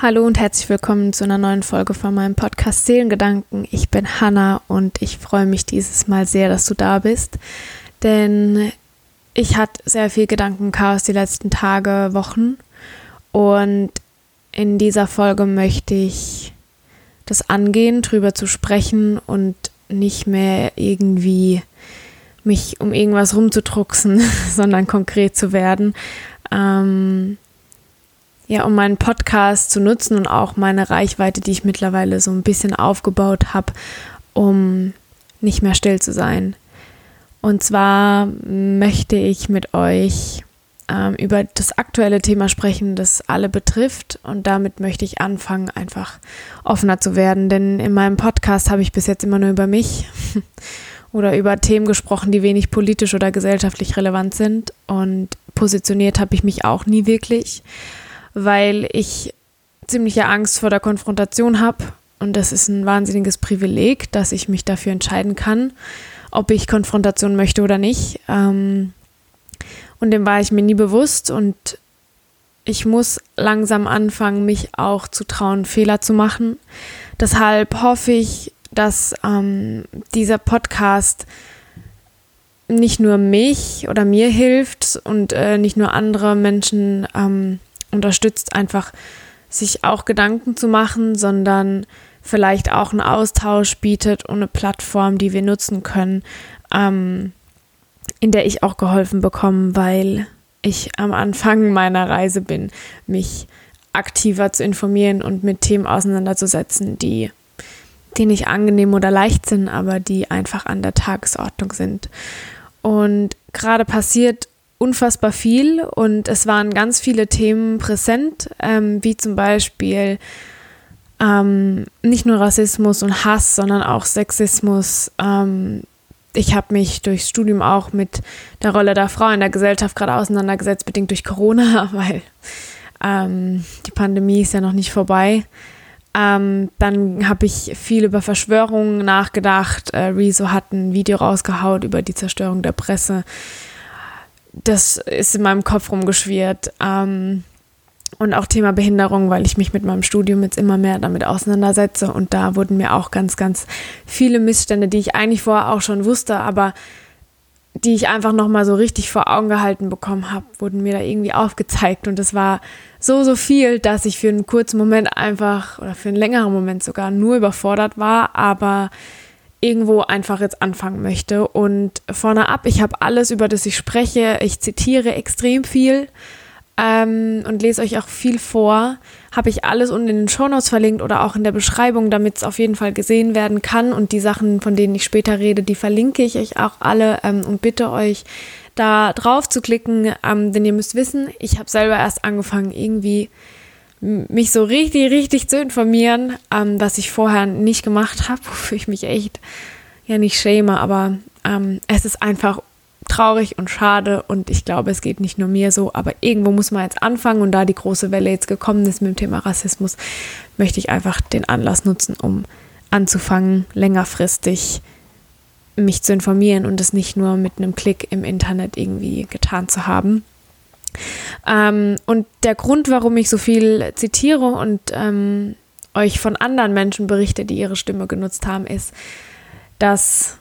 Hallo und herzlich willkommen zu einer neuen Folge von meinem Podcast Seelengedanken. Ich bin Hanna und ich freue mich dieses Mal sehr, dass du da bist, denn ich hatte sehr viel Gedankenchaos die letzten Tage, Wochen und in dieser Folge möchte ich das angehen, drüber zu sprechen und nicht mehr irgendwie mich um irgendwas rumzudrucksen, sondern konkret zu werden. Ähm, ja, um meinen Podcast zu nutzen und auch meine Reichweite, die ich mittlerweile so ein bisschen aufgebaut habe, um nicht mehr still zu sein. Und zwar möchte ich mit euch ähm, über das aktuelle Thema sprechen, das alle betrifft. Und damit möchte ich anfangen, einfach offener zu werden. Denn in meinem Podcast habe ich bis jetzt immer nur über mich oder über Themen gesprochen, die wenig politisch oder gesellschaftlich relevant sind. Und positioniert habe ich mich auch nie wirklich weil ich ziemliche Angst vor der Konfrontation habe. Und das ist ein wahnsinniges Privileg, dass ich mich dafür entscheiden kann, ob ich Konfrontation möchte oder nicht. Ähm, und dem war ich mir nie bewusst. Und ich muss langsam anfangen, mich auch zu trauen, Fehler zu machen. Deshalb hoffe ich, dass ähm, dieser Podcast nicht nur mich oder mir hilft und äh, nicht nur andere Menschen ähm, unterstützt, einfach sich auch Gedanken zu machen, sondern vielleicht auch einen Austausch bietet und eine Plattform, die wir nutzen können, ähm, in der ich auch geholfen bekomme, weil ich am Anfang meiner Reise bin, mich aktiver zu informieren und mit Themen auseinanderzusetzen, die, die nicht angenehm oder leicht sind, aber die einfach an der Tagesordnung sind. Und gerade passiert unfassbar viel und es waren ganz viele Themen präsent, ähm, wie zum Beispiel ähm, nicht nur Rassismus und Hass, sondern auch Sexismus. Ähm, ich habe mich durchs Studium auch mit der Rolle der Frau in der Gesellschaft gerade auseinandergesetzt, bedingt durch Corona, weil ähm, die Pandemie ist ja noch nicht vorbei. Ähm, dann habe ich viel über Verschwörungen nachgedacht. Äh, Rezo hat ein Video rausgehaut über die Zerstörung der Presse das ist in meinem Kopf rumgeschwirrt. Ähm, und auch Thema Behinderung, weil ich mich mit meinem Studium jetzt immer mehr damit auseinandersetze. Und da wurden mir auch ganz, ganz viele Missstände, die ich eigentlich vorher auch schon wusste, aber die ich einfach nochmal so richtig vor Augen gehalten bekommen habe, wurden mir da irgendwie aufgezeigt. Und es war so, so viel, dass ich für einen kurzen Moment einfach oder für einen längeren Moment sogar nur überfordert war. Aber irgendwo einfach jetzt anfangen möchte. Und vorne ab, ich habe alles, über das ich spreche. Ich zitiere extrem viel ähm, und lese euch auch viel vor. Habe ich alles unten in den Shownotes verlinkt oder auch in der Beschreibung, damit es auf jeden Fall gesehen werden kann. Und die Sachen, von denen ich später rede, die verlinke ich euch auch alle ähm, und bitte euch da drauf zu klicken, ähm, denn ihr müsst wissen, ich habe selber erst angefangen, irgendwie mich so richtig, richtig zu informieren, ähm, was ich vorher nicht gemacht habe, wofür ich mich echt ja nicht schäme, aber ähm, es ist einfach traurig und schade und ich glaube, es geht nicht nur mir so, aber irgendwo muss man jetzt anfangen und da die große Welle jetzt gekommen ist mit dem Thema Rassismus, möchte ich einfach den Anlass nutzen, um anzufangen, längerfristig mich zu informieren und es nicht nur mit einem Klick im Internet irgendwie getan zu haben. Ähm, und der Grund, warum ich so viel zitiere und ähm, euch von anderen Menschen berichte, die ihre Stimme genutzt haben, ist, dass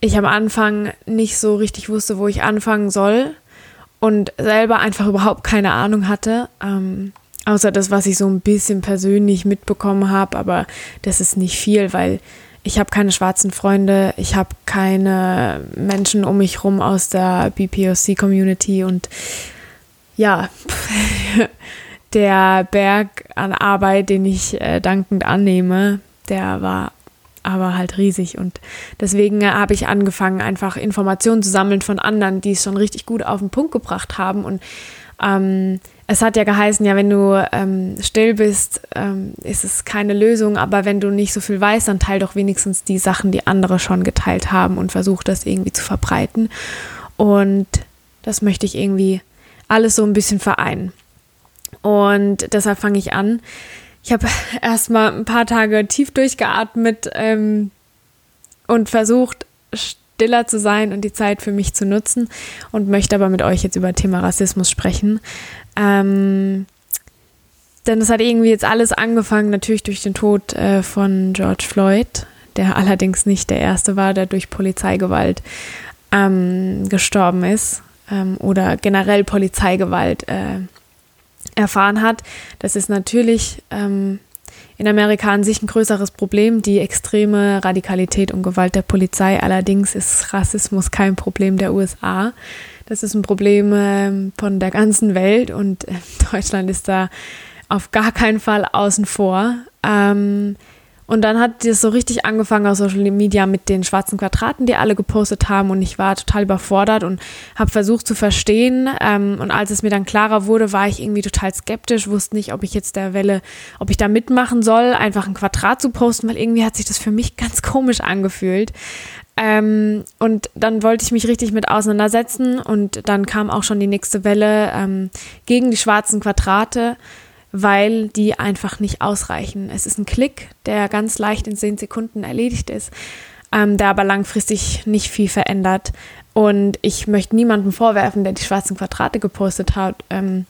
ich am Anfang nicht so richtig wusste, wo ich anfangen soll und selber einfach überhaupt keine Ahnung hatte. Ähm, außer das, was ich so ein bisschen persönlich mitbekommen habe, aber das ist nicht viel, weil ich habe keine schwarzen Freunde, ich habe keine Menschen um mich rum aus der BPOC-Community und ja, der Berg an Arbeit, den ich äh, dankend annehme, der war aber halt riesig und deswegen äh, habe ich angefangen, einfach Informationen zu sammeln von anderen, die es schon richtig gut auf den Punkt gebracht haben und ähm, es hat ja geheißen, ja, wenn du ähm, still bist, ähm, ist es keine Lösung, aber wenn du nicht so viel weißt, dann teil doch wenigstens die Sachen, die andere schon geteilt haben und versuch das irgendwie zu verbreiten. Und das möchte ich irgendwie alles so ein bisschen vereinen. Und deshalb fange ich an. Ich habe erstmal ein paar Tage tief durchgeatmet ähm, und versucht, stiller zu sein und die Zeit für mich zu nutzen und möchte aber mit euch jetzt über Thema Rassismus sprechen. Ähm, denn es hat irgendwie jetzt alles angefangen, natürlich durch den Tod äh, von George Floyd, der allerdings nicht der erste war, der durch Polizeigewalt ähm, gestorben ist ähm, oder generell Polizeigewalt äh, erfahren hat. Das ist natürlich ähm, in Amerika an sich ein größeres Problem, die extreme Radikalität und Gewalt der Polizei. Allerdings ist Rassismus kein Problem der USA. Das ist ein Problem äh, von der ganzen Welt und äh, Deutschland ist da auf gar keinen Fall außen vor. Ähm, und dann hat es so richtig angefangen auf Social Media mit den schwarzen Quadraten, die alle gepostet haben. Und ich war total überfordert und habe versucht zu verstehen. Ähm, und als es mir dann klarer wurde, war ich irgendwie total skeptisch, wusste nicht, ob ich jetzt der Welle, ob ich da mitmachen soll, einfach ein Quadrat zu posten, weil irgendwie hat sich das für mich ganz komisch angefühlt. Ähm, und dann wollte ich mich richtig mit auseinandersetzen. Und dann kam auch schon die nächste Welle ähm, gegen die schwarzen Quadrate weil die einfach nicht ausreichen. Es ist ein Klick, der ganz leicht in zehn Sekunden erledigt ist, ähm, der aber langfristig nicht viel verändert. Und ich möchte niemandem vorwerfen, der die schwarzen Quadrate gepostet hat, ähm,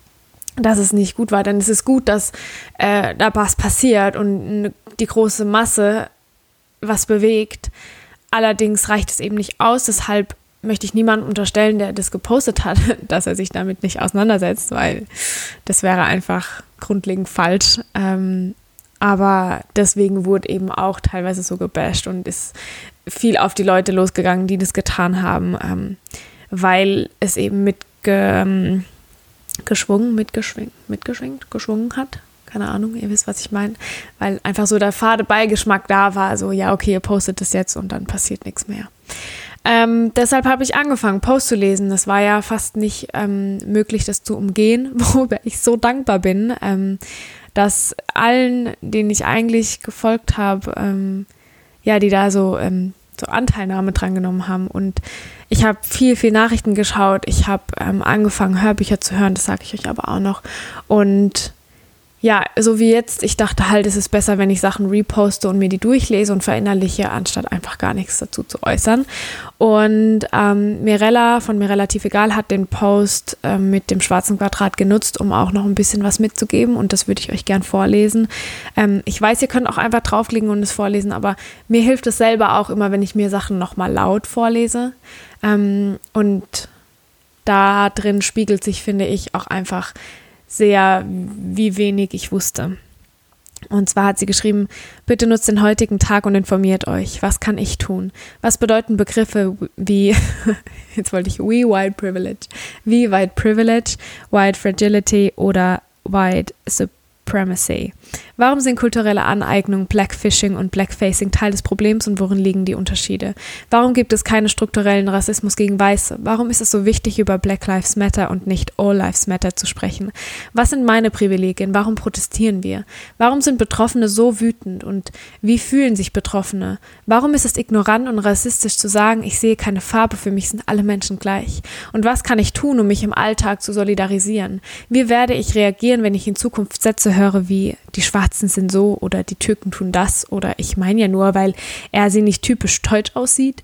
dass es nicht gut war. Denn es ist gut, dass äh, da was passiert und die große Masse was bewegt. Allerdings reicht es eben nicht aus. Deshalb möchte ich niemandem unterstellen, der das gepostet hat, dass er sich damit nicht auseinandersetzt, weil das wäre einfach grundlegend falsch. Ähm, aber deswegen wurde eben auch teilweise so gebasht und ist viel auf die Leute losgegangen, die das getan haben, ähm, weil es eben mit ähm, geschwungen, mitgeschwingt, mitgeschwingt, geschwungen hat. Keine Ahnung, ihr wisst, was ich meine. Weil einfach so der fade Beigeschmack da war, so, ja, okay, ihr postet das jetzt und dann passiert nichts mehr. Ähm, deshalb habe ich angefangen, Post zu lesen. Das war ja fast nicht ähm, möglich, das zu umgehen, worüber ich so dankbar bin, ähm, dass allen, denen ich eigentlich gefolgt habe, ähm, ja, die da so, ähm, so Anteilnahme dran genommen haben. Und ich habe viel, viel Nachrichten geschaut. Ich habe ähm, angefangen, Hörbücher zu hören, das sage ich euch aber auch noch. Und ja, so wie jetzt, ich dachte halt, es ist besser, wenn ich Sachen reposte und mir die durchlese und verinnerliche, anstatt einfach gar nichts dazu zu äußern. Und ähm, Mirella von mir relativ egal hat den Post äh, mit dem schwarzen Quadrat genutzt, um auch noch ein bisschen was mitzugeben und das würde ich euch gern vorlesen. Ähm, ich weiß, ihr könnt auch einfach draufklicken und es vorlesen, aber mir hilft es selber auch immer, wenn ich mir Sachen nochmal laut vorlese. Ähm, und da drin spiegelt sich, finde ich, auch einfach sehr, wie wenig ich wusste. Und zwar hat sie geschrieben, bitte nutzt den heutigen Tag und informiert euch. Was kann ich tun? Was bedeuten Begriffe wie, jetzt wollte ich, we white privilege, wie white privilege, white fragility oder white supremacy? Warum sind kulturelle Aneignung, Blackfishing und Blackfacing Teil des Problems und worin liegen die Unterschiede? Warum gibt es keinen strukturellen Rassismus gegen Weiße? Warum ist es so wichtig, über Black Lives Matter und nicht All Lives Matter zu sprechen? Was sind meine Privilegien? Warum protestieren wir? Warum sind Betroffene so wütend und wie fühlen sich Betroffene? Warum ist es ignorant und rassistisch zu sagen, ich sehe keine Farbe, für mich sind alle Menschen gleich? Und was kann ich tun, um mich im Alltag zu solidarisieren? Wie werde ich reagieren, wenn ich in Zukunft Sätze höre wie die Schwarzen sind so oder die Türken tun das oder ich meine ja nur, weil er sie nicht typisch deutsch aussieht.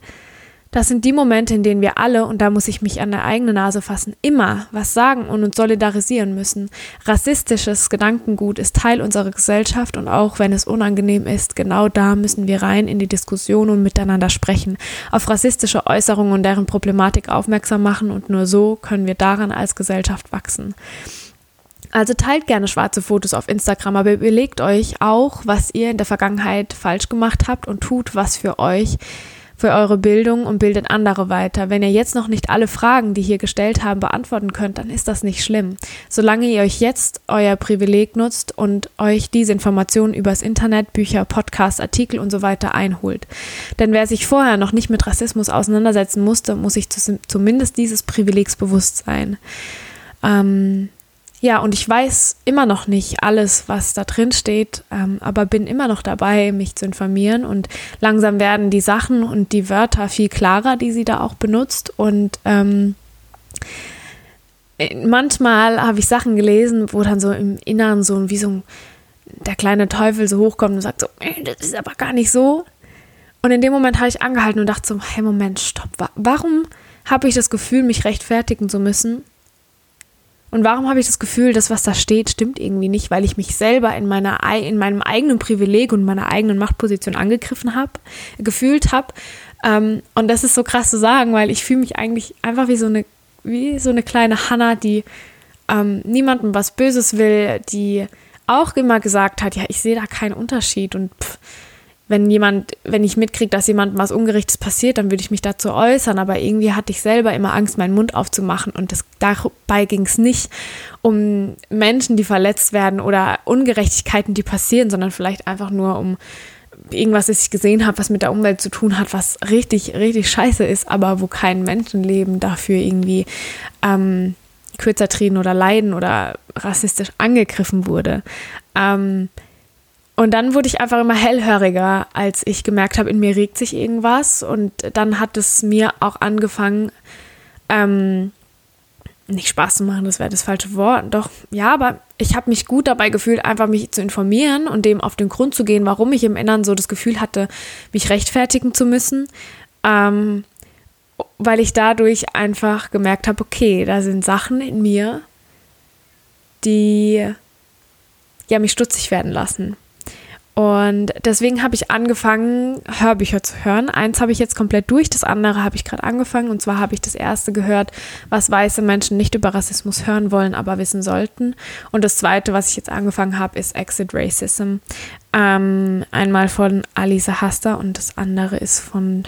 Das sind die Momente, in denen wir alle, und da muss ich mich an der eigene Nase fassen, immer was sagen und uns solidarisieren müssen. Rassistisches Gedankengut ist Teil unserer Gesellschaft und auch wenn es unangenehm ist, genau da müssen wir rein in die Diskussion und miteinander sprechen, auf rassistische Äußerungen und deren Problematik aufmerksam machen und nur so können wir daran als Gesellschaft wachsen. Also teilt gerne schwarze Fotos auf Instagram, aber überlegt euch auch, was ihr in der Vergangenheit falsch gemacht habt und tut was für euch, für eure Bildung und bildet andere weiter. Wenn ihr jetzt noch nicht alle Fragen, die hier gestellt haben, beantworten könnt, dann ist das nicht schlimm. Solange ihr euch jetzt euer Privileg nutzt und euch diese Informationen übers Internet, Bücher, Podcasts, Artikel und so weiter einholt. Denn wer sich vorher noch nicht mit Rassismus auseinandersetzen musste, muss sich zumindest dieses Privilegs bewusst sein. Ähm, ja, und ich weiß immer noch nicht alles, was da drin steht, ähm, aber bin immer noch dabei, mich zu informieren und langsam werden die Sachen und die Wörter viel klarer, die sie da auch benutzt und ähm, manchmal habe ich Sachen gelesen, wo dann so im Inneren so wie so ein, der kleine Teufel so hochkommt und sagt so, das ist aber gar nicht so. Und in dem Moment habe ich angehalten und dachte so, hey Moment, stopp, warum habe ich das Gefühl, mich rechtfertigen zu müssen? Und warum habe ich das Gefühl, dass was da steht, stimmt irgendwie nicht, weil ich mich selber in, meiner, in meinem eigenen Privileg und meiner eigenen Machtposition angegriffen habe, gefühlt habe. Ähm, und das ist so krass zu sagen, weil ich fühle mich eigentlich einfach wie so eine, wie so eine kleine Hanna, die ähm, niemandem was Böses will, die auch immer gesagt hat, ja, ich sehe da keinen Unterschied und pff, wenn jemand, wenn ich mitkriege, dass jemandem was Ungerichtes passiert, dann würde ich mich dazu äußern. Aber irgendwie hatte ich selber immer Angst, meinen Mund aufzumachen. Und das, dabei ging es nicht um Menschen, die verletzt werden oder Ungerechtigkeiten, die passieren, sondern vielleicht einfach nur um irgendwas, das ich gesehen habe, was mit der Umwelt zu tun hat, was richtig, richtig scheiße ist, aber wo kein Menschenleben dafür irgendwie ähm, kürzer treten oder leiden oder rassistisch angegriffen wurde. Ähm, und dann wurde ich einfach immer hellhöriger, als ich gemerkt habe, in mir regt sich irgendwas. Und dann hat es mir auch angefangen, ähm, nicht Spaß zu machen, das wäre das falsche Wort. Doch, ja, aber ich habe mich gut dabei gefühlt, einfach mich zu informieren und dem auf den Grund zu gehen, warum ich im Inneren so das Gefühl hatte, mich rechtfertigen zu müssen. Ähm, weil ich dadurch einfach gemerkt habe, okay, da sind Sachen in mir, die ja mich stutzig werden lassen. Und deswegen habe ich angefangen, Hörbücher zu hören. Eins habe ich jetzt komplett durch, das andere habe ich gerade angefangen. Und zwar habe ich das erste gehört, was weiße Menschen nicht über Rassismus hören wollen, aber wissen sollten. Und das zweite, was ich jetzt angefangen habe, ist Exit Racism. Ähm, einmal von Alisa Hasta und das andere ist von,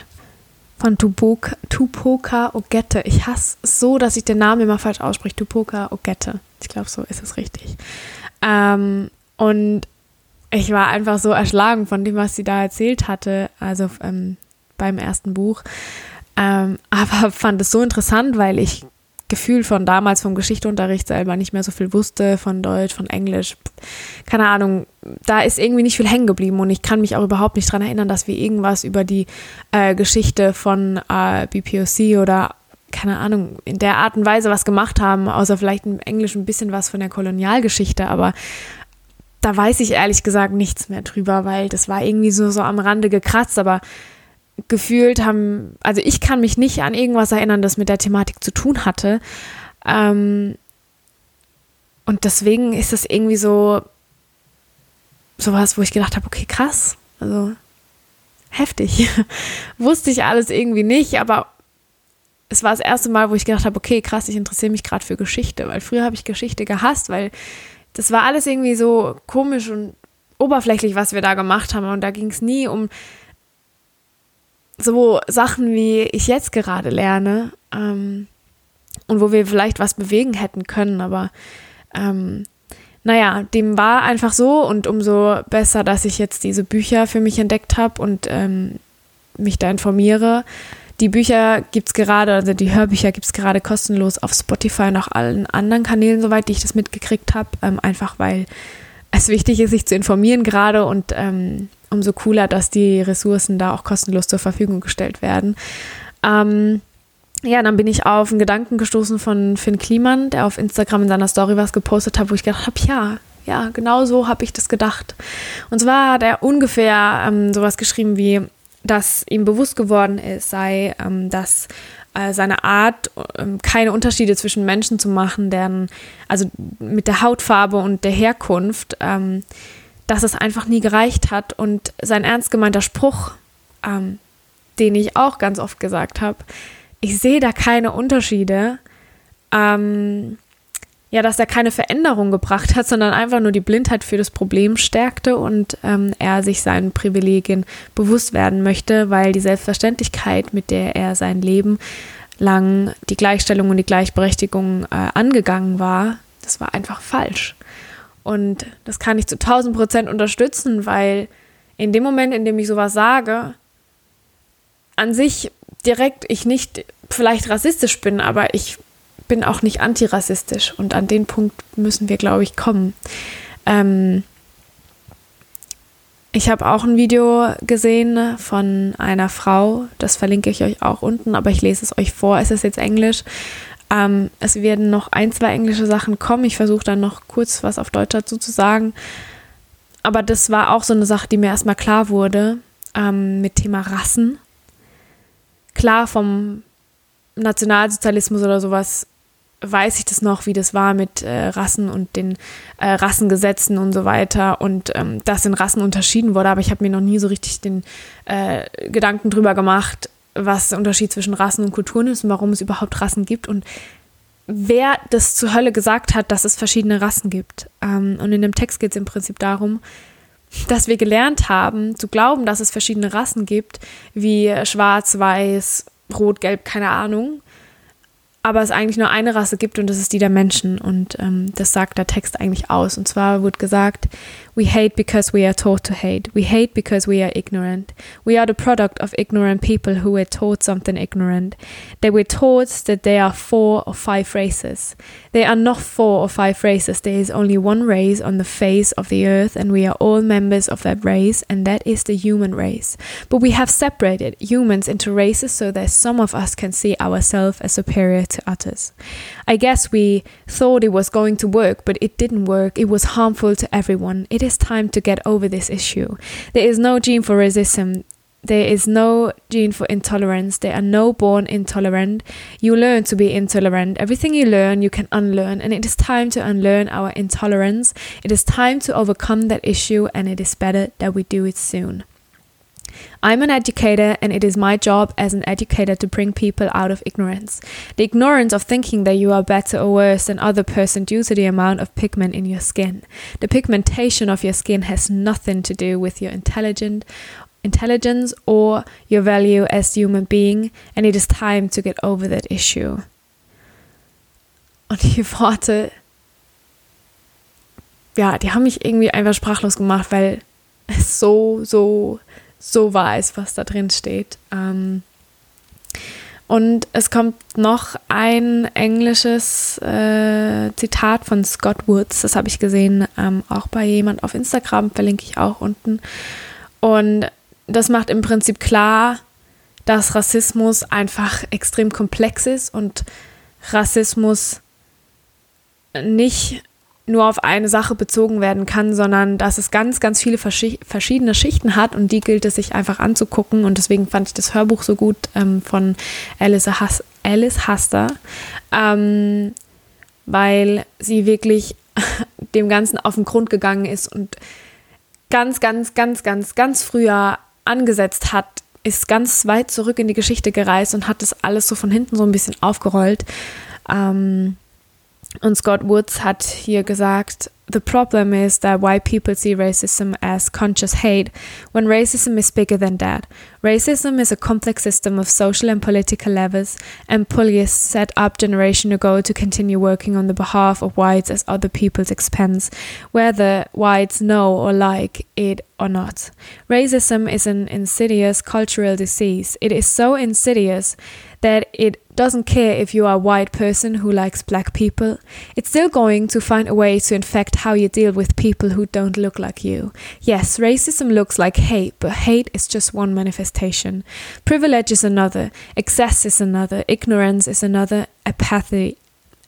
von Tupoka, Tupoka Ogette. Ich hasse es so, dass ich den Namen immer falsch ausspreche. Tupoka Ogette. Ich glaube, so ist es richtig. Ähm, und ich war einfach so erschlagen von dem, was sie da erzählt hatte, also ähm, beim ersten Buch. Ähm, aber fand es so interessant, weil ich Gefühl von damals vom Geschichteunterricht selber nicht mehr so viel wusste, von Deutsch, von Englisch, keine Ahnung, da ist irgendwie nicht viel hängen geblieben und ich kann mich auch überhaupt nicht daran erinnern, dass wir irgendwas über die äh, Geschichte von äh, BPOC oder keine Ahnung, in der Art und Weise was gemacht haben, außer vielleicht im Englisch ein bisschen was von der Kolonialgeschichte, aber da weiß ich ehrlich gesagt nichts mehr drüber, weil das war irgendwie so, so am Rande gekratzt, aber gefühlt haben, also ich kann mich nicht an irgendwas erinnern, das mit der Thematik zu tun hatte. Ähm, und deswegen ist es irgendwie so sowas, wo ich gedacht habe, okay, krass, also heftig. Wusste ich alles irgendwie nicht, aber es war das erste Mal, wo ich gedacht habe, okay, krass, ich interessiere mich gerade für Geschichte, weil früher habe ich Geschichte gehasst, weil das war alles irgendwie so komisch und oberflächlich, was wir da gemacht haben. Und da ging es nie um so Sachen, wie ich jetzt gerade lerne ähm, und wo wir vielleicht was bewegen hätten können. Aber ähm, naja, dem war einfach so und umso besser, dass ich jetzt diese Bücher für mich entdeckt habe und ähm, mich da informiere. Die Bücher gibt es gerade, also die Hörbücher gibt es gerade kostenlos auf Spotify und auch allen anderen Kanälen, soweit ich das mitgekriegt habe. Ähm, einfach weil es wichtig ist, sich zu informieren gerade und ähm, umso cooler, dass die Ressourcen da auch kostenlos zur Verfügung gestellt werden. Ähm, ja, dann bin ich auf einen Gedanken gestoßen von Finn Kliman, der auf Instagram in seiner Story was gepostet hat, wo ich gedacht habe, ja, ja, genau so habe ich das gedacht. Und zwar hat er ungefähr ähm, sowas geschrieben wie, dass ihm bewusst geworden ist, sei, ähm, dass äh, seine Art, ähm, keine Unterschiede zwischen Menschen zu machen, deren, also mit der Hautfarbe und der Herkunft, ähm, dass es einfach nie gereicht hat. Und sein ernst gemeinter Spruch, ähm, den ich auch ganz oft gesagt habe, ich sehe da keine Unterschiede. Ähm, ja, dass er keine Veränderung gebracht hat, sondern einfach nur die Blindheit für das Problem stärkte und ähm, er sich seinen Privilegien bewusst werden möchte, weil die Selbstverständlichkeit, mit der er sein Leben lang die Gleichstellung und die Gleichberechtigung äh, angegangen war, das war einfach falsch. Und das kann ich zu 1000 Prozent unterstützen, weil in dem Moment, in dem ich sowas sage, an sich direkt ich nicht vielleicht rassistisch bin, aber ich bin auch nicht antirassistisch und an den Punkt müssen wir, glaube ich, kommen. Ähm, ich habe auch ein Video gesehen von einer Frau, das verlinke ich euch auch unten, aber ich lese es euch vor, es ist jetzt Englisch. Ähm, es werden noch ein, zwei englische Sachen kommen. Ich versuche dann noch kurz was auf Deutsch dazu zu sagen. Aber das war auch so eine Sache, die mir erstmal klar wurde ähm, mit Thema Rassen. Klar, vom Nationalsozialismus oder sowas weiß ich das noch, wie das war mit äh, Rassen und den äh, Rassengesetzen und so weiter und ähm, dass in Rassen unterschieden wurde, aber ich habe mir noch nie so richtig den äh, Gedanken drüber gemacht, was der Unterschied zwischen Rassen und Kulturen ist und warum es überhaupt Rassen gibt und wer das zur Hölle gesagt hat, dass es verschiedene Rassen gibt. Ähm, und in dem Text geht es im Prinzip darum, dass wir gelernt haben zu glauben, dass es verschiedene Rassen gibt, wie schwarz, weiß, rot, gelb, keine Ahnung aber es eigentlich nur eine Rasse gibt und das ist die der Menschen. Und ähm, das sagt der Text eigentlich aus. Und zwar wird gesagt, We hate because we are taught to hate. We hate because we are ignorant. We are the product of ignorant people who were taught something ignorant. They were taught that there are four or five races. There are not four or five races. There is only one race on the face of the earth, and we are all members of that race, and that is the human race. But we have separated humans into races so that some of us can see ourselves as superior to others. I guess we thought it was going to work, but it didn't work. It was harmful to everyone. It is time to get over this issue. There is no gene for racism. There is no gene for intolerance. There are no born intolerant. You learn to be intolerant. Everything you learn, you can unlearn. And it is time to unlearn our intolerance. It is time to overcome that issue, and it is better that we do it soon. I'm an educator, and it is my job as an educator to bring people out of ignorance. The ignorance of thinking that you are better or worse than other person due to the amount of pigment in your skin. The pigmentation of your skin has nothing to do with your intelligent intelligence or your value as human being, and it is time to get over that issue. Und die Worte, ja, die haben mich irgendwie einfach sprachlos gemacht, weil es so, so so weiß, was da drin steht. Ähm, und es kommt noch ein englisches äh, Zitat von Scott Woods, das habe ich gesehen, ähm, auch bei jemand auf Instagram, verlinke ich auch unten. Und das macht im Prinzip klar, dass Rassismus einfach extrem komplex ist und Rassismus nicht nur auf eine Sache bezogen werden kann, sondern dass es ganz, ganz viele verschiedene Schichten hat und die gilt es sich einfach anzugucken. Und deswegen fand ich das Hörbuch so gut ähm, von Alice, Has Alice Haster, ähm, weil sie wirklich dem Ganzen auf den Grund gegangen ist und ganz, ganz, ganz, ganz, ganz früher angesetzt hat, ist ganz weit zurück in die Geschichte gereist und hat das alles so von hinten so ein bisschen aufgerollt. Ähm, und Scott Woods hat hier gesagt, The problem is that white people see racism as conscious hate when racism is bigger than that. Racism is a complex system of social and political levers and police set up generation ago to continue working on the behalf of whites at other people's expense, whether whites know or like it or not. Racism is an insidious cultural disease. It is so insidious that it doesn't care if you are a white person who likes black people. It's still going to find a way to infect how you deal with people who don't look like you. Yes, racism looks like hate, but hate is just one manifestation. Privilege is another, excess is another, ignorance is another, apathy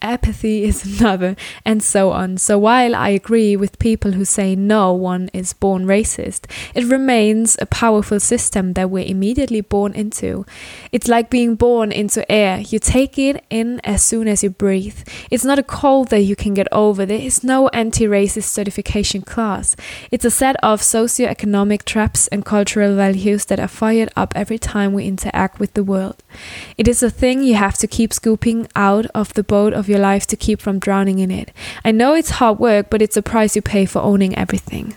apathy is another, and so on. So while I agree with people who say no one is born racist, it remains a powerful system that we're immediately born into. It's like being born into air. You take it in as soon as you breathe. It's not a cold that you can get over. There is no anti-racist certification class. It's a set of socio-economic traps and cultural values that are fired up every time we interact with the world. It is a thing you have to keep scooping out of the boat of your life to keep from drowning in it. I know it's hard work, but it's a price you pay for owning everything.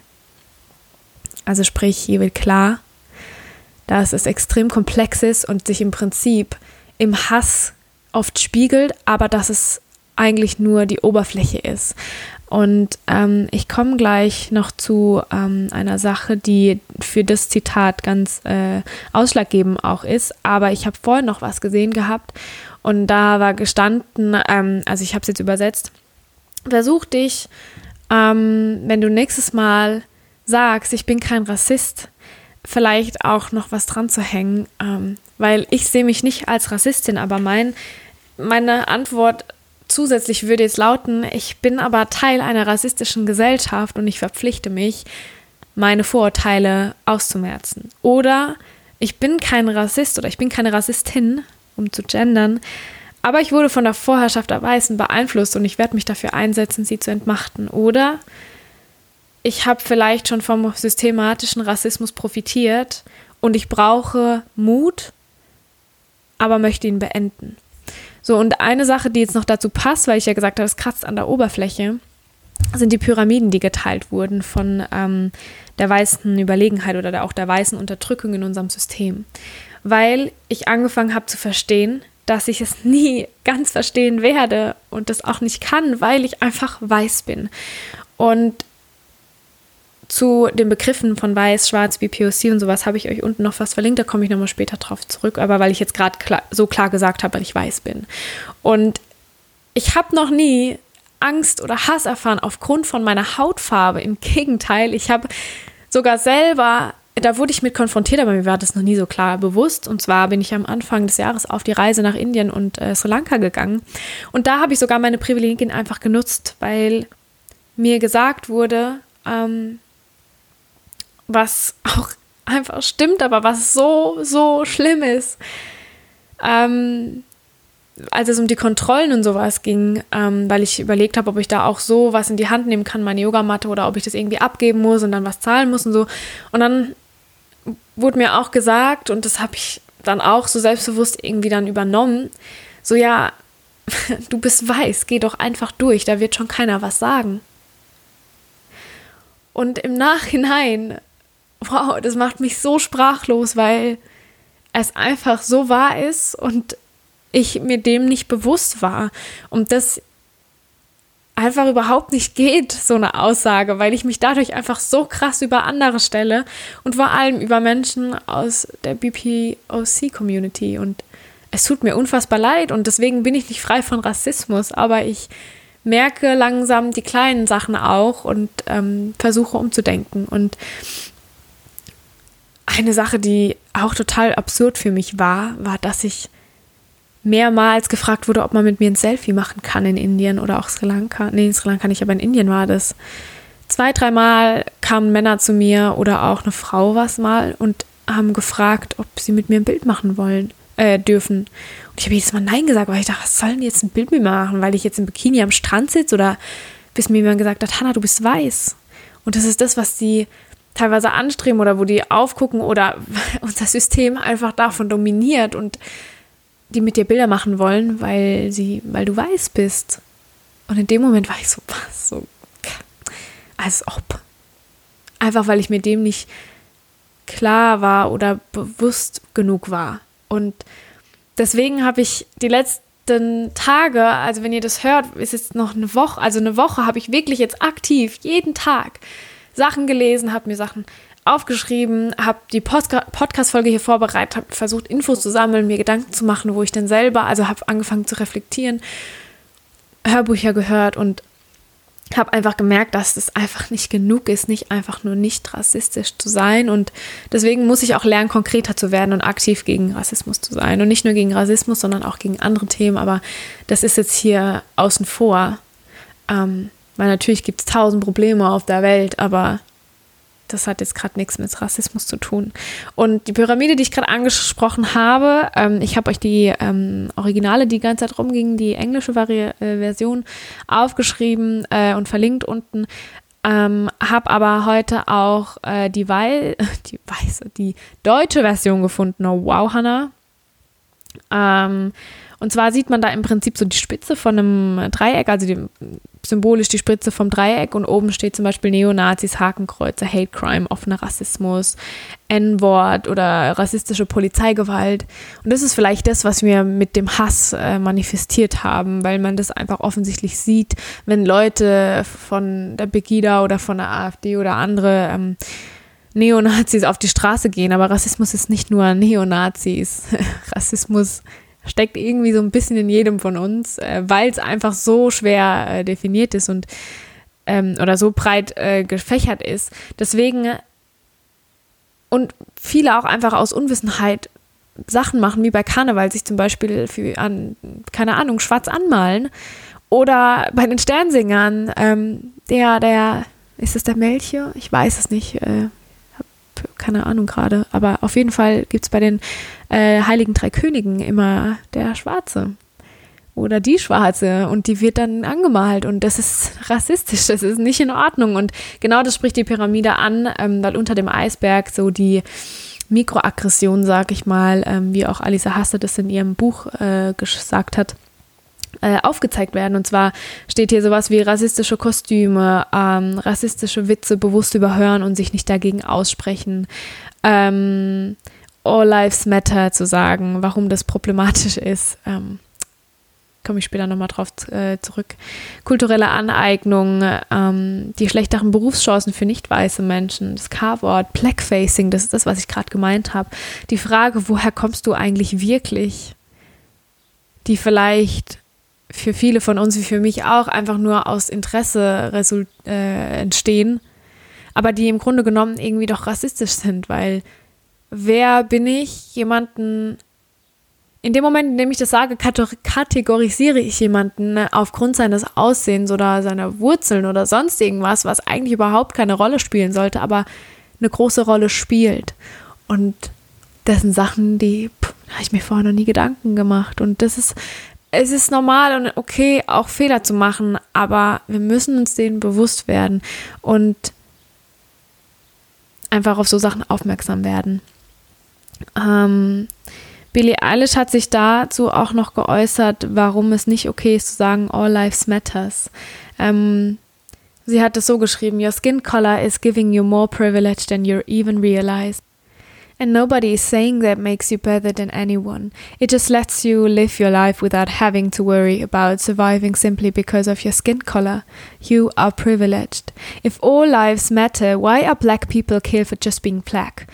Also sprich, hier wird klar, dass es extrem komplex ist und sich im Prinzip im Hass oft spiegelt, aber dass es eigentlich nur die Oberfläche ist. Und ähm, ich komme gleich noch zu ähm, einer Sache, die für das Zitat ganz äh, ausschlaggebend auch ist. Aber ich habe vorhin noch was gesehen gehabt und da war gestanden, ähm, also ich habe es jetzt übersetzt, versuch dich, ähm, wenn du nächstes Mal sagst, ich bin kein Rassist, vielleicht auch noch was dran zu hängen, ähm, weil ich sehe mich nicht als Rassistin, aber mein, meine Antwort zusätzlich würde jetzt lauten, ich bin aber Teil einer rassistischen Gesellschaft und ich verpflichte mich, meine Vorurteile auszumerzen. Oder ich bin kein Rassist oder ich bin keine Rassistin, um zu gendern, aber ich wurde von der Vorherrschaft der Weißen beeinflusst und ich werde mich dafür einsetzen, sie zu entmachten. Oder ich habe vielleicht schon vom systematischen Rassismus profitiert und ich brauche Mut, aber möchte ihn beenden. So, und eine Sache, die jetzt noch dazu passt, weil ich ja gesagt habe, es kratzt an der Oberfläche, sind die Pyramiden, die geteilt wurden von ähm, der weißen Überlegenheit oder der, auch der weißen Unterdrückung in unserem System. Weil ich angefangen habe zu verstehen, dass ich es nie ganz verstehen werde und das auch nicht kann, weil ich einfach weiß bin. Und zu den Begriffen von Weiß, Schwarz, BPOC und sowas habe ich euch unten noch was verlinkt, da komme ich nochmal später drauf zurück, aber weil ich jetzt gerade klar, so klar gesagt habe, weil ich weiß bin. Und ich habe noch nie Angst oder Hass erfahren aufgrund von meiner Hautfarbe. Im Gegenteil, ich habe sogar selber, da wurde ich mit konfrontiert, aber mir war das noch nie so klar bewusst. Und zwar bin ich am Anfang des Jahres auf die Reise nach Indien und äh, Sri Lanka gegangen. Und da habe ich sogar meine Privilegien einfach genutzt, weil mir gesagt wurde, ähm, was auch einfach stimmt, aber was so, so schlimm ist. Ähm, als es um die Kontrollen und sowas ging, ähm, weil ich überlegt habe, ob ich da auch so was in die Hand nehmen kann, meine Yogamatte, oder ob ich das irgendwie abgeben muss und dann was zahlen muss und so. Und dann wurde mir auch gesagt, und das habe ich dann auch so selbstbewusst irgendwie dann übernommen, so ja, du bist weiß, geh doch einfach durch, da wird schon keiner was sagen. Und im Nachhinein wow, das macht mich so sprachlos, weil es einfach so wahr ist und ich mir dem nicht bewusst war. Und das einfach überhaupt nicht geht, so eine Aussage, weil ich mich dadurch einfach so krass über andere stelle und vor allem über Menschen aus der BPOC-Community. Und es tut mir unfassbar leid und deswegen bin ich nicht frei von Rassismus, aber ich merke langsam die kleinen Sachen auch und ähm, versuche umzudenken. Und eine Sache, die auch total absurd für mich war, war, dass ich mehrmals gefragt wurde, ob man mit mir ein Selfie machen kann in Indien oder auch Sri Lanka. Nee, in Sri Lanka nicht, aber in Indien war das. Zwei, dreimal kamen Männer zu mir oder auch eine Frau was mal und haben gefragt, ob sie mit mir ein Bild machen wollen, äh, dürfen. Und ich habe jedes Mal Nein gesagt, weil ich dachte, was sollen die jetzt ein Bild mit mir machen, weil ich jetzt im Bikini am Strand sitze oder bis mir jemand gesagt hat, Hanna, du bist weiß. Und das ist das, was die teilweise anstreben oder wo die aufgucken oder unser System einfach davon dominiert und die mit dir Bilder machen wollen, weil sie, weil du weiß bist. Und in dem Moment war ich so, was, so, als ob. Einfach weil ich mir dem nicht klar war oder bewusst genug war. Und deswegen habe ich die letzten Tage, also wenn ihr das hört, ist jetzt noch eine Woche, also eine Woche habe ich wirklich jetzt aktiv jeden Tag Sachen gelesen, habe mir Sachen aufgeschrieben, habe die Podcast-Folge hier vorbereitet, habe versucht, Infos zu sammeln, mir Gedanken zu machen, wo ich denn selber, also habe angefangen zu reflektieren, Hörbücher gehört und habe einfach gemerkt, dass es einfach nicht genug ist, nicht einfach nur nicht rassistisch zu sein. Und deswegen muss ich auch lernen, konkreter zu werden und aktiv gegen Rassismus zu sein. Und nicht nur gegen Rassismus, sondern auch gegen andere Themen. Aber das ist jetzt hier außen vor. Ähm, weil natürlich gibt es tausend Probleme auf der Welt, aber das hat jetzt gerade nichts mit Rassismus zu tun. Und die Pyramide, die ich gerade angesprochen habe, ähm, ich habe euch die ähm, Originale, die die ganze Zeit rumgingen, die englische Vari äh, Version aufgeschrieben äh, und verlinkt unten. Ähm, habe aber heute auch äh, die, Wei die weiße, die deutsche Version gefunden. Oh, wow, Hannah. Ähm, und zwar sieht man da im Prinzip so die Spitze von einem Dreieck, also die, symbolisch die Spitze vom Dreieck und oben steht zum Beispiel Neonazis, Hakenkreuze, Hate Crime, offener Rassismus, N-Wort oder rassistische Polizeigewalt. Und das ist vielleicht das, was wir mit dem Hass äh, manifestiert haben, weil man das einfach offensichtlich sieht, wenn Leute von der Pegida oder von der AfD oder andere ähm, Neonazis auf die Straße gehen. Aber Rassismus ist nicht nur Neonazis. Rassismus steckt irgendwie so ein bisschen in jedem von uns, äh, weil es einfach so schwer äh, definiert ist und ähm, oder so breit äh, gefächert ist. Deswegen und viele auch einfach aus Unwissenheit Sachen machen, wie bei Karneval, sich zum Beispiel für an, keine Ahnung, schwarz anmalen. Oder bei den Sternsingern, ähm, der, der, ist es der Melchior? Ich weiß es nicht. Äh, keine Ahnung gerade, aber auf jeden Fall gibt es bei den äh, Heiligen Drei Königen immer der Schwarze. oder die Schwarze und die wird dann angemalt und das ist rassistisch, das ist nicht in Ordnung und genau das spricht die Pyramide an, ähm, weil unter dem Eisberg so die Mikroaggression, sag ich mal, ähm, wie auch Alisa Hasse das in ihrem Buch äh, gesagt hat, äh, aufgezeigt werden. Und zwar steht hier sowas wie rassistische Kostüme, ähm, rassistische Witze bewusst überhören und sich nicht dagegen aussprechen. Ähm, All Lives Matter zu sagen, warum das problematisch ist. Ähm, komme ich später nochmal drauf äh, zurück. Kulturelle Aneignung, ähm, die schlechteren Berufschancen für nicht weiße Menschen, das K-Wort, Blackfacing, das ist das, was ich gerade gemeint habe. Die Frage, woher kommst du eigentlich wirklich? Die vielleicht für viele von uns, wie für mich auch, einfach nur aus Interesse äh, entstehen, aber die im Grunde genommen irgendwie doch rassistisch sind, weil wer bin ich, jemanden in dem Moment, in dem ich das sage, kategorisiere ich jemanden ne, aufgrund seines Aussehens oder seiner Wurzeln oder sonst irgendwas, was eigentlich überhaupt keine Rolle spielen sollte, aber eine große Rolle spielt. Und das sind Sachen, die habe ich mir vorher noch nie Gedanken gemacht. Und das ist, es ist normal und okay, auch Fehler zu machen, aber wir müssen uns denen bewusst werden und einfach auf so Sachen aufmerksam werden. Ähm, Billie Eilish hat sich dazu auch noch geäußert, warum es nicht okay ist zu sagen, all lives matters. Ähm, sie hat es so geschrieben, your skin color is giving you more privilege than you even realize. And nobody is saying that makes you better than anyone. It just lets you live your life without having to worry about surviving simply because of your skin color. You are privileged. If all lives matter, why are black people killed for just being black?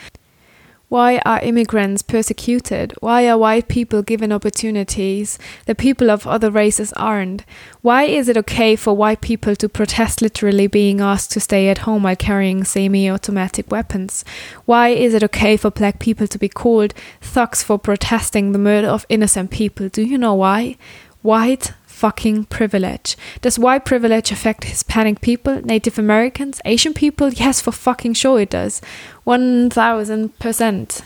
Why are immigrants persecuted? Why are white people given opportunities that people of other races aren't? Why is it okay for white people to protest literally being asked to stay at home while carrying semi automatic weapons? Why is it okay for black people to be called thugs for protesting the murder of innocent people? Do you know why? White fucking privilege. Does white privilege affect Hispanic people, Native Americans, Asian people? Yes, for fucking sure it does. 1000%.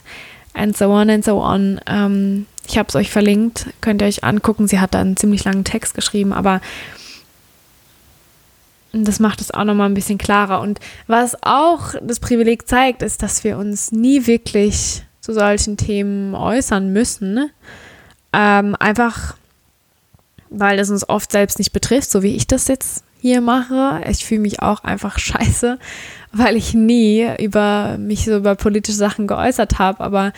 And so on and so on. Ähm, ich habe es euch verlinkt, könnt ihr euch angucken. Sie hat da einen ziemlich langen Text geschrieben, aber das macht es auch nochmal ein bisschen klarer. Und was auch das Privileg zeigt, ist, dass wir uns nie wirklich zu solchen Themen äußern müssen. Ähm, einfach weil es uns oft selbst nicht betrifft, so wie ich das jetzt hier mache. Ich fühle mich auch einfach scheiße, weil ich nie über mich so über politische Sachen geäußert habe. Aber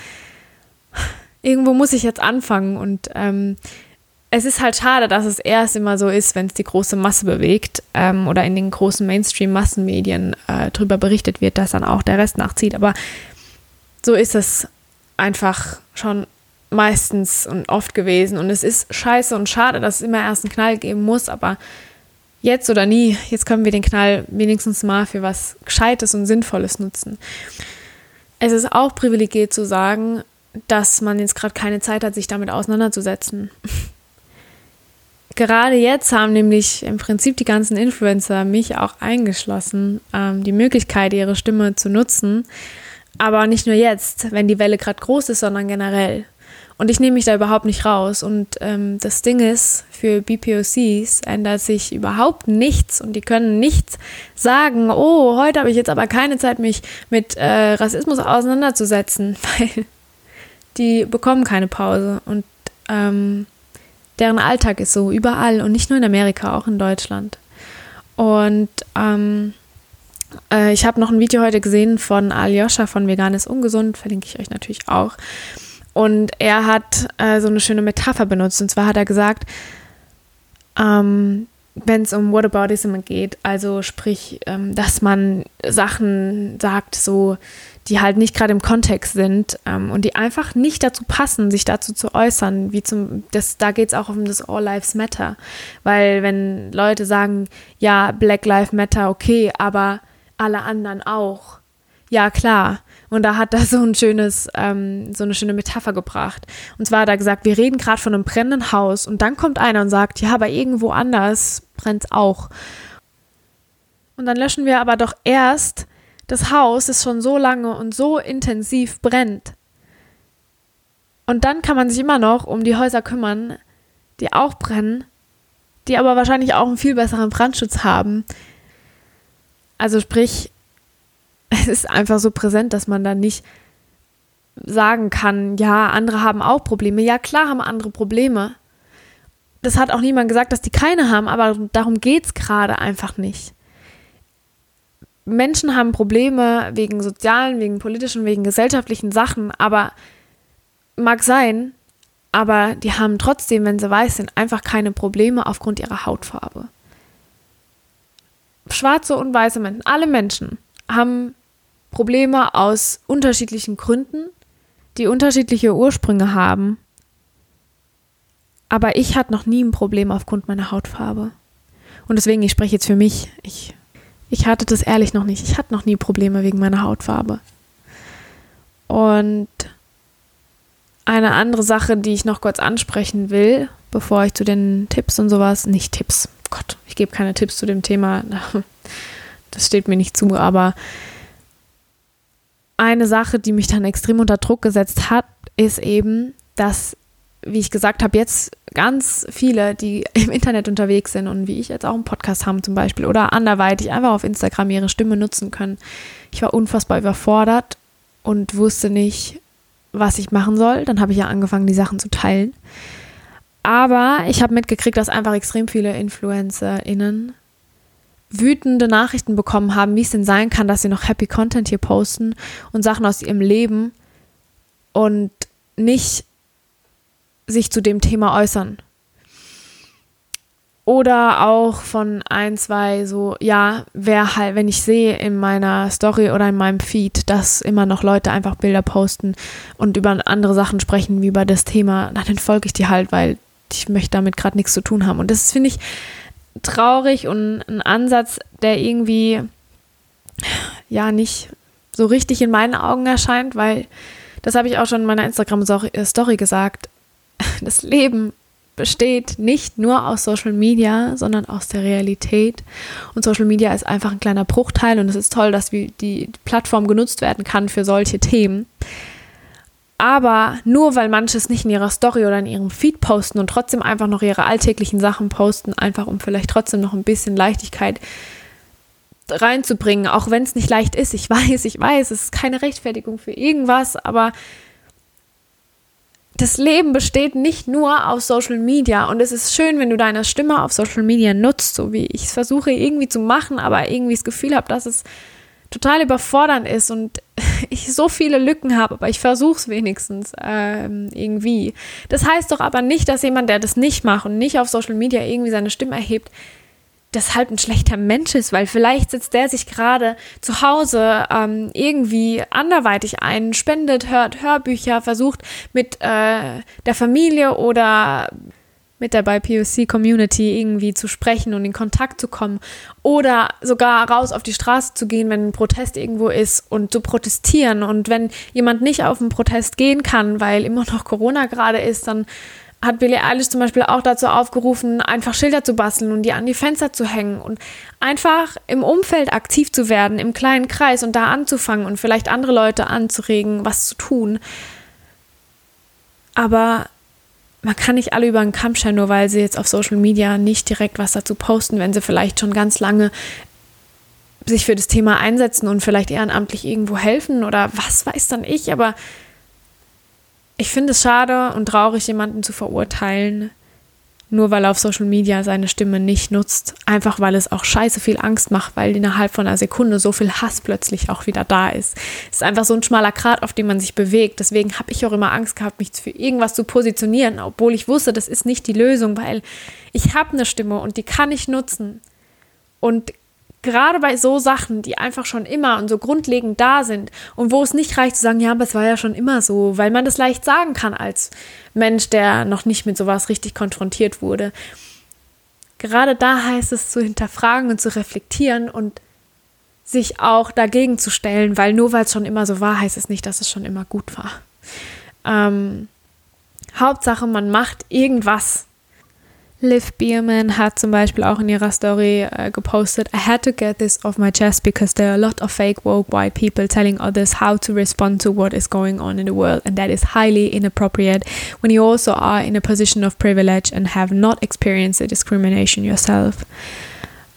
irgendwo muss ich jetzt anfangen und ähm, es ist halt schade, dass es erst immer so ist, wenn es die große Masse bewegt ähm, oder in den großen Mainstream-Massenmedien äh, darüber berichtet wird, dass dann auch der Rest nachzieht. Aber so ist es einfach schon meistens und oft gewesen. Und es ist scheiße und schade, dass es immer erst einen Knall geben muss, aber jetzt oder nie, jetzt können wir den Knall wenigstens mal für was Gescheites und Sinnvolles nutzen. Es ist auch privilegiert zu sagen, dass man jetzt gerade keine Zeit hat, sich damit auseinanderzusetzen. Gerade jetzt haben nämlich im Prinzip die ganzen Influencer, mich auch eingeschlossen, ähm, die Möglichkeit, ihre Stimme zu nutzen. Aber nicht nur jetzt, wenn die Welle gerade groß ist, sondern generell. Und ich nehme mich da überhaupt nicht raus. Und ähm, das Ding ist, für BPOCs ändert sich überhaupt nichts und die können nicht sagen, oh, heute habe ich jetzt aber keine Zeit, mich mit äh, Rassismus auseinanderzusetzen, weil die bekommen keine Pause. Und ähm, deren Alltag ist so überall und nicht nur in Amerika, auch in Deutschland. Und ähm, äh, ich habe noch ein Video heute gesehen von Aljoscha von Vegan ist ungesund, verlinke ich euch natürlich auch. Und er hat äh, so eine schöne Metapher benutzt. Und zwar hat er gesagt, ähm, wenn es um Whataboutism geht, also sprich, ähm, dass man Sachen sagt, so, die halt nicht gerade im Kontext sind ähm, und die einfach nicht dazu passen, sich dazu zu äußern, wie zum, das, da geht es auch um das All Lives Matter. Weil wenn Leute sagen, ja, Black Lives Matter, okay, aber alle anderen auch. Ja, klar. Und da hat er so ein schönes, ähm, so eine schöne Metapher gebracht. Und zwar hat er gesagt, wir reden gerade von einem brennenden Haus und dann kommt einer und sagt, ja, aber irgendwo anders brennt es auch. Und dann löschen wir aber doch erst das Haus, das schon so lange und so intensiv brennt. Und dann kann man sich immer noch um die Häuser kümmern, die auch brennen, die aber wahrscheinlich auch einen viel besseren Brandschutz haben. Also sprich, es ist einfach so präsent, dass man da nicht sagen kann, ja, andere haben auch Probleme. Ja, klar haben andere Probleme. Das hat auch niemand gesagt, dass die keine haben, aber darum geht es gerade einfach nicht. Menschen haben Probleme wegen sozialen, wegen politischen, wegen gesellschaftlichen Sachen, aber mag sein, aber die haben trotzdem, wenn sie weiß sind, einfach keine Probleme aufgrund ihrer Hautfarbe. Schwarze und weiße Menschen, alle Menschen haben Probleme aus unterschiedlichen Gründen, die unterschiedliche Ursprünge haben. Aber ich hatte noch nie ein Problem aufgrund meiner Hautfarbe. Und deswegen, ich spreche jetzt für mich. Ich, ich hatte das ehrlich noch nicht. Ich hatte noch nie Probleme wegen meiner Hautfarbe. Und eine andere Sache, die ich noch kurz ansprechen will, bevor ich zu den Tipps und sowas, nicht Tipps, Gott, ich gebe keine Tipps zu dem Thema, das steht mir nicht zu, aber eine Sache, die mich dann extrem unter Druck gesetzt hat, ist eben, dass, wie ich gesagt habe, jetzt ganz viele, die im Internet unterwegs sind und wie ich jetzt auch einen Podcast haben zum Beispiel oder anderweitig einfach auf Instagram ihre Stimme nutzen können. Ich war unfassbar überfordert und wusste nicht, was ich machen soll. Dann habe ich ja angefangen, die Sachen zu teilen. Aber ich habe mitgekriegt, dass einfach extrem viele InfluencerInnen wütende Nachrichten bekommen haben, wie es denn sein kann, dass sie noch Happy Content hier posten und Sachen aus ihrem Leben und nicht sich zu dem Thema äußern. Oder auch von ein, zwei so, ja, wer halt, wenn ich sehe in meiner Story oder in meinem Feed, dass immer noch Leute einfach Bilder posten und über andere Sachen sprechen wie über das Thema, dann folge ich die halt, weil ich möchte damit gerade nichts zu tun haben. Und das finde ich traurig und ein Ansatz, der irgendwie ja nicht so richtig in meinen Augen erscheint, weil das habe ich auch schon in meiner Instagram-Story gesagt. Das Leben besteht nicht nur aus Social Media, sondern aus der Realität. Und Social Media ist einfach ein kleiner Bruchteil und es ist toll, dass die Plattform genutzt werden kann für solche Themen. Aber nur weil manche es nicht in ihrer Story oder in ihrem Feed posten und trotzdem einfach noch ihre alltäglichen Sachen posten, einfach um vielleicht trotzdem noch ein bisschen Leichtigkeit reinzubringen, auch wenn es nicht leicht ist. Ich weiß, ich weiß, es ist keine Rechtfertigung für irgendwas, aber das Leben besteht nicht nur aus Social Media und es ist schön, wenn du deine Stimme auf Social Media nutzt, so wie ich es versuche irgendwie zu machen, aber irgendwie das Gefühl habe, dass es total überfordernd ist und ich so viele Lücken habe, aber ich versuche es wenigstens ähm, irgendwie. Das heißt doch aber nicht, dass jemand, der das nicht macht und nicht auf Social Media irgendwie seine Stimme erhebt, deshalb ein schlechter Mensch ist, weil vielleicht sitzt der sich gerade zu Hause ähm, irgendwie anderweitig ein, spendet, hört Hörbücher, versucht mit äh, der Familie oder mit der BIPOC-Community irgendwie zu sprechen und in Kontakt zu kommen oder sogar raus auf die Straße zu gehen, wenn ein Protest irgendwo ist und zu protestieren. Und wenn jemand nicht auf einen Protest gehen kann, weil immer noch Corona gerade ist, dann hat Billie Eilish zum Beispiel auch dazu aufgerufen, einfach Schilder zu basteln und die an die Fenster zu hängen und einfach im Umfeld aktiv zu werden, im kleinen Kreis und da anzufangen und vielleicht andere Leute anzuregen, was zu tun. Aber man kann nicht alle über den Kamm scheren, nur weil sie jetzt auf Social Media nicht direkt was dazu posten, wenn sie vielleicht schon ganz lange sich für das Thema einsetzen und vielleicht ehrenamtlich irgendwo helfen oder was weiß dann ich, aber ich finde es schade und traurig, jemanden zu verurteilen, nur weil er auf Social Media seine Stimme nicht nutzt. Einfach weil es auch scheiße viel Angst macht, weil innerhalb von einer Sekunde so viel Hass plötzlich auch wieder da ist. Es ist einfach so ein schmaler Grat, auf dem man sich bewegt. Deswegen habe ich auch immer Angst gehabt, mich für irgendwas zu positionieren, obwohl ich wusste, das ist nicht die Lösung, weil ich habe eine Stimme und die kann ich nutzen. Und gerade bei so Sachen, die einfach schon immer und so grundlegend da sind und wo es nicht reicht zu sagen, ja, aber es war ja schon immer so, weil man das leicht sagen kann als Mensch, der noch nicht mit sowas richtig konfrontiert wurde. Gerade da heißt es zu hinterfragen und zu reflektieren und sich auch dagegen zu stellen, weil nur weil es schon immer so war, heißt es nicht, dass es schon immer gut war. Ähm, Hauptsache, man macht irgendwas Liv Bierman hat zum Beispiel auch in ihrer Story äh, gepostet, I had to get this off my chest because there are a lot of fake woke white people telling others how to respond to what is going on in the world and that is highly inappropriate when you also are in a position of privilege and have not experienced the discrimination yourself.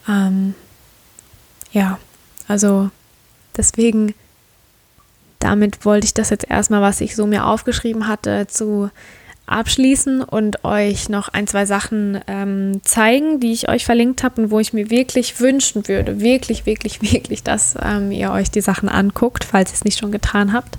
Ähm, ja, also deswegen, damit wollte ich das jetzt erstmal, was ich so mir aufgeschrieben hatte, zu abschließen und euch noch ein, zwei Sachen ähm, zeigen, die ich euch verlinkt habe und wo ich mir wirklich wünschen würde, wirklich, wirklich, wirklich, dass ähm, ihr euch die Sachen anguckt, falls ihr es nicht schon getan habt.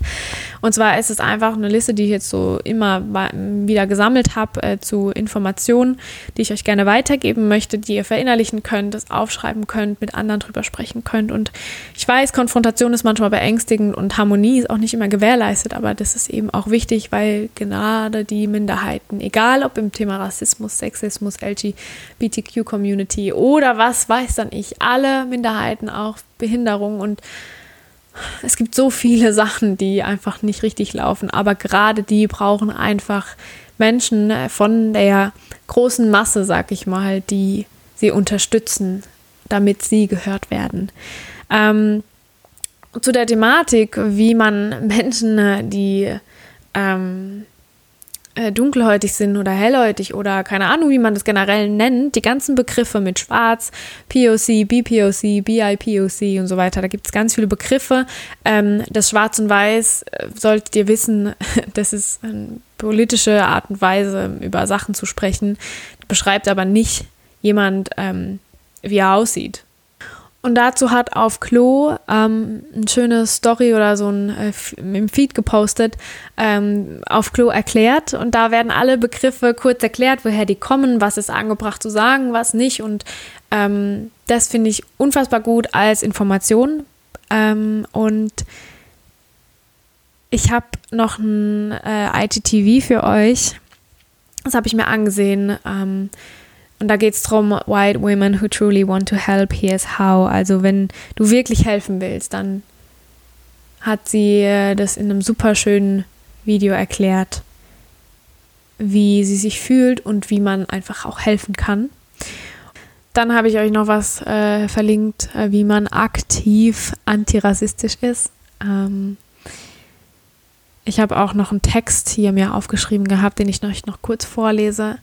Und zwar ist es einfach eine Liste, die ich jetzt so immer wieder gesammelt habe äh, zu Informationen, die ich euch gerne weitergeben möchte, die ihr verinnerlichen könnt, das aufschreiben könnt, mit anderen drüber sprechen könnt. Und ich weiß, Konfrontation ist manchmal beängstigend und Harmonie ist auch nicht immer gewährleistet, aber das ist eben auch wichtig, weil gerade die Minderheiten, egal ob im Thema Rassismus, Sexismus, LGBTQ-Community oder was weiß dann ich, alle Minderheiten, auch Behinderung. Und es gibt so viele Sachen, die einfach nicht richtig laufen, aber gerade die brauchen einfach Menschen von der großen Masse, sag ich mal, die sie unterstützen, damit sie gehört werden. Ähm, zu der Thematik, wie man Menschen, die ähm, äh, dunkelhäutig sind oder hellhäutig oder keine Ahnung, wie man das generell nennt, die ganzen Begriffe mit Schwarz, POC, BPOC, BIPOC und so weiter, da gibt es ganz viele Begriffe. Ähm, das Schwarz und Weiß äh, solltet ihr wissen, das ist eine politische Art und Weise, über Sachen zu sprechen, beschreibt aber nicht jemand, ähm, wie er aussieht. Und dazu hat auf Klo ähm, eine schöne Story oder so ein äh, im Feed gepostet, ähm, auf Klo erklärt. Und da werden alle Begriffe kurz erklärt, woher die kommen, was ist angebracht zu sagen, was nicht. Und ähm, das finde ich unfassbar gut als Information. Ähm, und ich habe noch ein äh, IGTV für euch. Das habe ich mir angesehen. Ähm, und da geht es darum, White Women who truly want to help, here's how. Also wenn du wirklich helfen willst, dann hat sie äh, das in einem super schönen Video erklärt, wie sie sich fühlt und wie man einfach auch helfen kann. Dann habe ich euch noch was äh, verlinkt, äh, wie man aktiv antirassistisch ist. Ähm, ich habe auch noch einen Text hier mir aufgeschrieben gehabt, den ich euch noch kurz vorlese.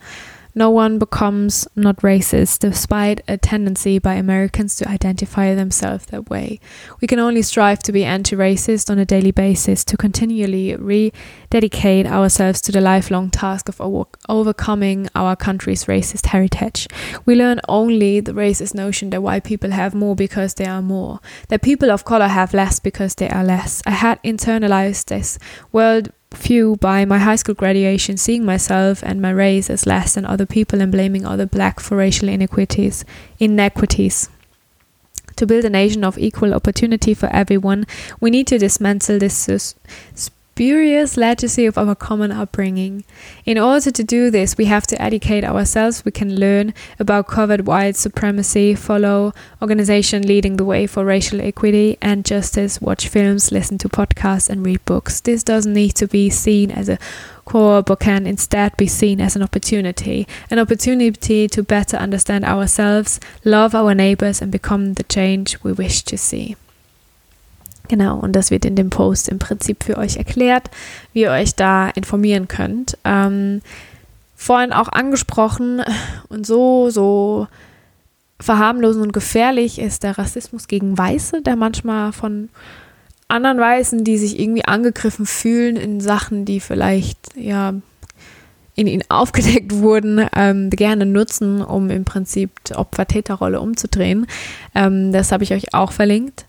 No one becomes not racist despite a tendency by Americans to identify themselves that way. We can only strive to be anti racist on a daily basis to continually rededicate ourselves to the lifelong task of over overcoming our country's racist heritage. We learn only the racist notion that white people have more because they are more, that people of color have less because they are less. I had internalized this world view by my high school graduation, seeing myself and my race as less than other people and blaming other black for racial inequities. inequities. To build a nation of equal opportunity for everyone, we need to dismantle this spurious legacy of our common upbringing. In order to do this, we have to educate ourselves. We can learn about covert white supremacy, follow organization leading the way for racial equity and justice, watch films, listen to podcasts, and read books. This doesn't need to be seen as a core, but can instead be seen as an opportunity an opportunity to better understand ourselves, love our neighbors, and become the change we wish to see. Genau, und das wird in dem Post im Prinzip für euch erklärt, wie ihr euch da informieren könnt. Ähm, vorhin auch angesprochen und so, so verharmlosend und gefährlich ist der Rassismus gegen Weiße, der manchmal von anderen Weißen, die sich irgendwie angegriffen fühlen in Sachen, die vielleicht ja in ihnen aufgedeckt wurden, ähm, gerne nutzen, um im Prinzip Opfer-Täter-Rolle umzudrehen. Ähm, das habe ich euch auch verlinkt.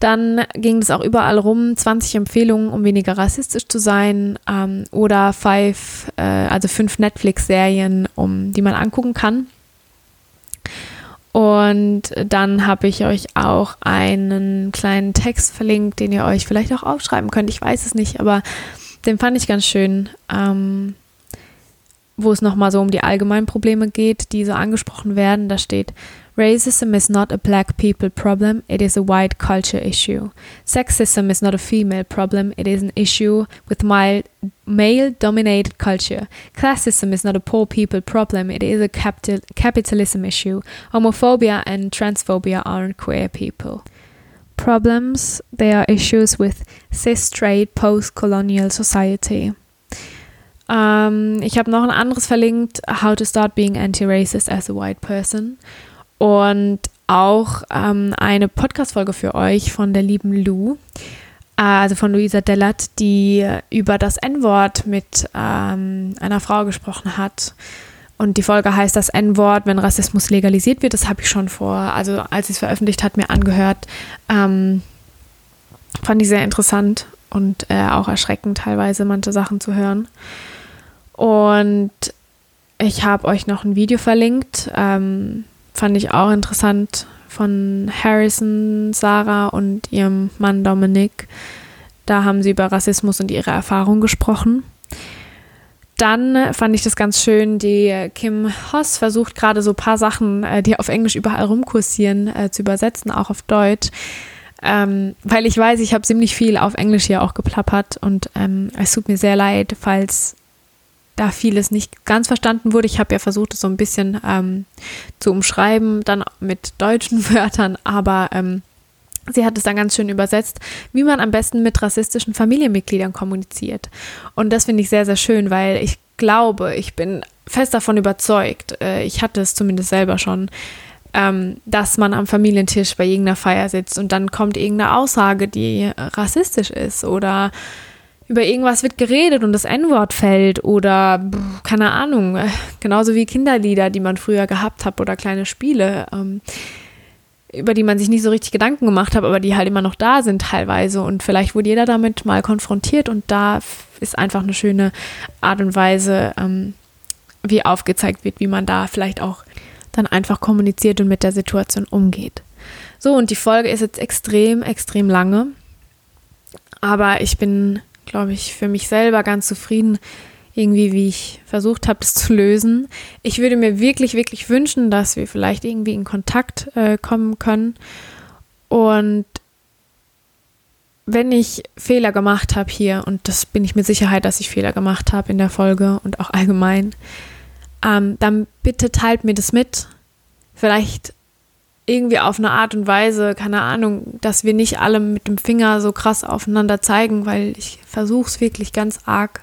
Dann ging es auch überall rum, 20 Empfehlungen, um weniger rassistisch zu sein ähm, oder five, äh, also fünf Netflix-Serien, um, die man angucken kann. Und dann habe ich euch auch einen kleinen Text verlinkt, den ihr euch vielleicht auch aufschreiben könnt. Ich weiß es nicht, aber den fand ich ganz schön, ähm, wo es nochmal so um die allgemeinen Probleme geht, die so angesprochen werden. Da steht, Racism is not a black people problem, it is a white culture issue. Sexism is not a female problem, it is an issue with male dominated culture. Classism is not a poor people problem, it is a capital capitalism issue. Homophobia and transphobia aren't queer people. Problems, they are issues with cis straight post colonial society. Ähm, ich habe noch ein anderes verlinkt, How to Start Being Anti-Racist as a White Person. Und auch ähm, eine Podcast-Folge für euch von der lieben Lou, äh, also von Luisa Dellert, die über das N-Wort mit ähm, einer Frau gesprochen hat. Und die Folge heißt das N-Wort, wenn Rassismus legalisiert wird. Das habe ich schon vor, also als sie es veröffentlicht hat, mir angehört. Ähm, fand ich sehr interessant und äh, auch erschreckend teilweise manche Sachen zu hören. Und ich habe euch noch ein Video verlinkt, ähm, fand ich auch interessant, von Harrison, Sarah und ihrem Mann Dominik. Da haben sie über Rassismus und ihre Erfahrung gesprochen. Dann fand ich das ganz schön, die Kim Hoss versucht gerade so ein paar Sachen, äh, die auf Englisch überall rumkursieren, äh, zu übersetzen, auch auf Deutsch. Ähm, weil ich weiß, ich habe ziemlich viel auf Englisch hier auch geplappert und ähm, es tut mir sehr leid, falls da vieles nicht ganz verstanden wurde. Ich habe ja versucht, es so ein bisschen ähm, zu umschreiben, dann mit deutschen Wörtern, aber ähm, sie hat es dann ganz schön übersetzt, wie man am besten mit rassistischen Familienmitgliedern kommuniziert. Und das finde ich sehr, sehr schön, weil ich glaube, ich bin fest davon überzeugt, äh, ich hatte es zumindest selber schon, ähm, dass man am Familientisch bei irgendeiner Feier sitzt und dann kommt irgendeine Aussage, die rassistisch ist oder über irgendwas wird geredet und das N-Wort fällt oder keine Ahnung, genauso wie Kinderlieder, die man früher gehabt hat oder kleine Spiele, ähm, über die man sich nicht so richtig Gedanken gemacht hat, aber die halt immer noch da sind teilweise und vielleicht wurde jeder damit mal konfrontiert und da ist einfach eine schöne Art und Weise, ähm, wie aufgezeigt wird, wie man da vielleicht auch dann einfach kommuniziert und mit der Situation umgeht. So, und die Folge ist jetzt extrem, extrem lange. Aber ich bin glaube ich, für mich selber ganz zufrieden, irgendwie, wie ich versucht habe, das zu lösen. Ich würde mir wirklich, wirklich wünschen, dass wir vielleicht irgendwie in Kontakt äh, kommen können. Und wenn ich Fehler gemacht habe hier, und das bin ich mit Sicherheit, dass ich Fehler gemacht habe in der Folge und auch allgemein, ähm, dann bitte teilt mir das mit. Vielleicht irgendwie auf eine Art und Weise, keine Ahnung, dass wir nicht alle mit dem Finger so krass aufeinander zeigen, weil ich versuche es wirklich ganz arg,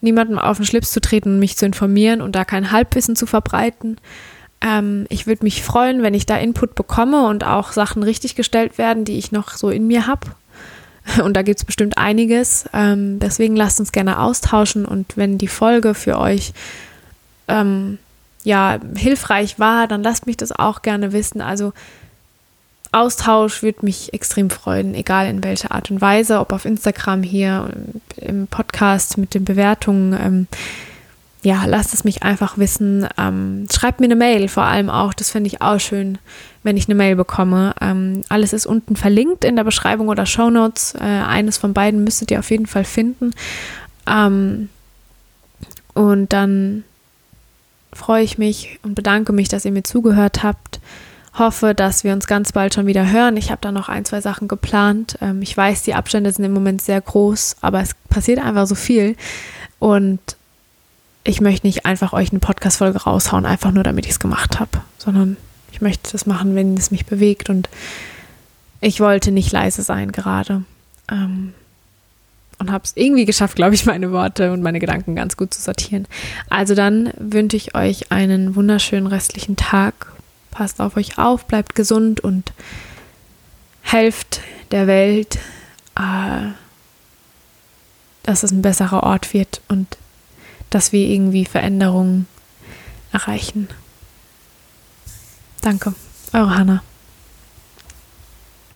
niemandem auf den Schlips zu treten und mich zu informieren und da kein Halbwissen zu verbreiten. Ähm, ich würde mich freuen, wenn ich da Input bekomme und auch Sachen richtig gestellt werden, die ich noch so in mir habe. Und da gibt es bestimmt einiges. Ähm, deswegen lasst uns gerne austauschen und wenn die Folge für euch ähm, ja, hilfreich war, dann lasst mich das auch gerne wissen. Also Austausch würde mich extrem freuen, egal in welcher Art und Weise, ob auf Instagram hier, im Podcast mit den Bewertungen. Ähm, ja, lasst es mich einfach wissen. Ähm, schreibt mir eine Mail vor allem auch. Das finde ich auch schön, wenn ich eine Mail bekomme. Ähm, alles ist unten verlinkt in der Beschreibung oder Show Notes. Äh, eines von beiden müsstet ihr auf jeden Fall finden. Ähm, und dann freue ich mich und bedanke mich, dass ihr mir zugehört habt. Hoffe, dass wir uns ganz bald schon wieder hören. Ich habe da noch ein, zwei Sachen geplant. Ähm, ich weiß, die Abstände sind im Moment sehr groß, aber es passiert einfach so viel. Und ich möchte nicht einfach euch eine Podcast-Folge raushauen, einfach nur damit ich es gemacht habe, sondern ich möchte das machen, wenn es mich bewegt. Und ich wollte nicht leise sein gerade. Ähm, und habe es irgendwie geschafft, glaube ich, meine Worte und meine Gedanken ganz gut zu sortieren. Also dann wünsche ich euch einen wunderschönen restlichen Tag. Passt auf euch auf, bleibt gesund und helft der Welt, äh, dass es ein besserer Ort wird und dass wir irgendwie Veränderungen erreichen. Danke, eure Hannah.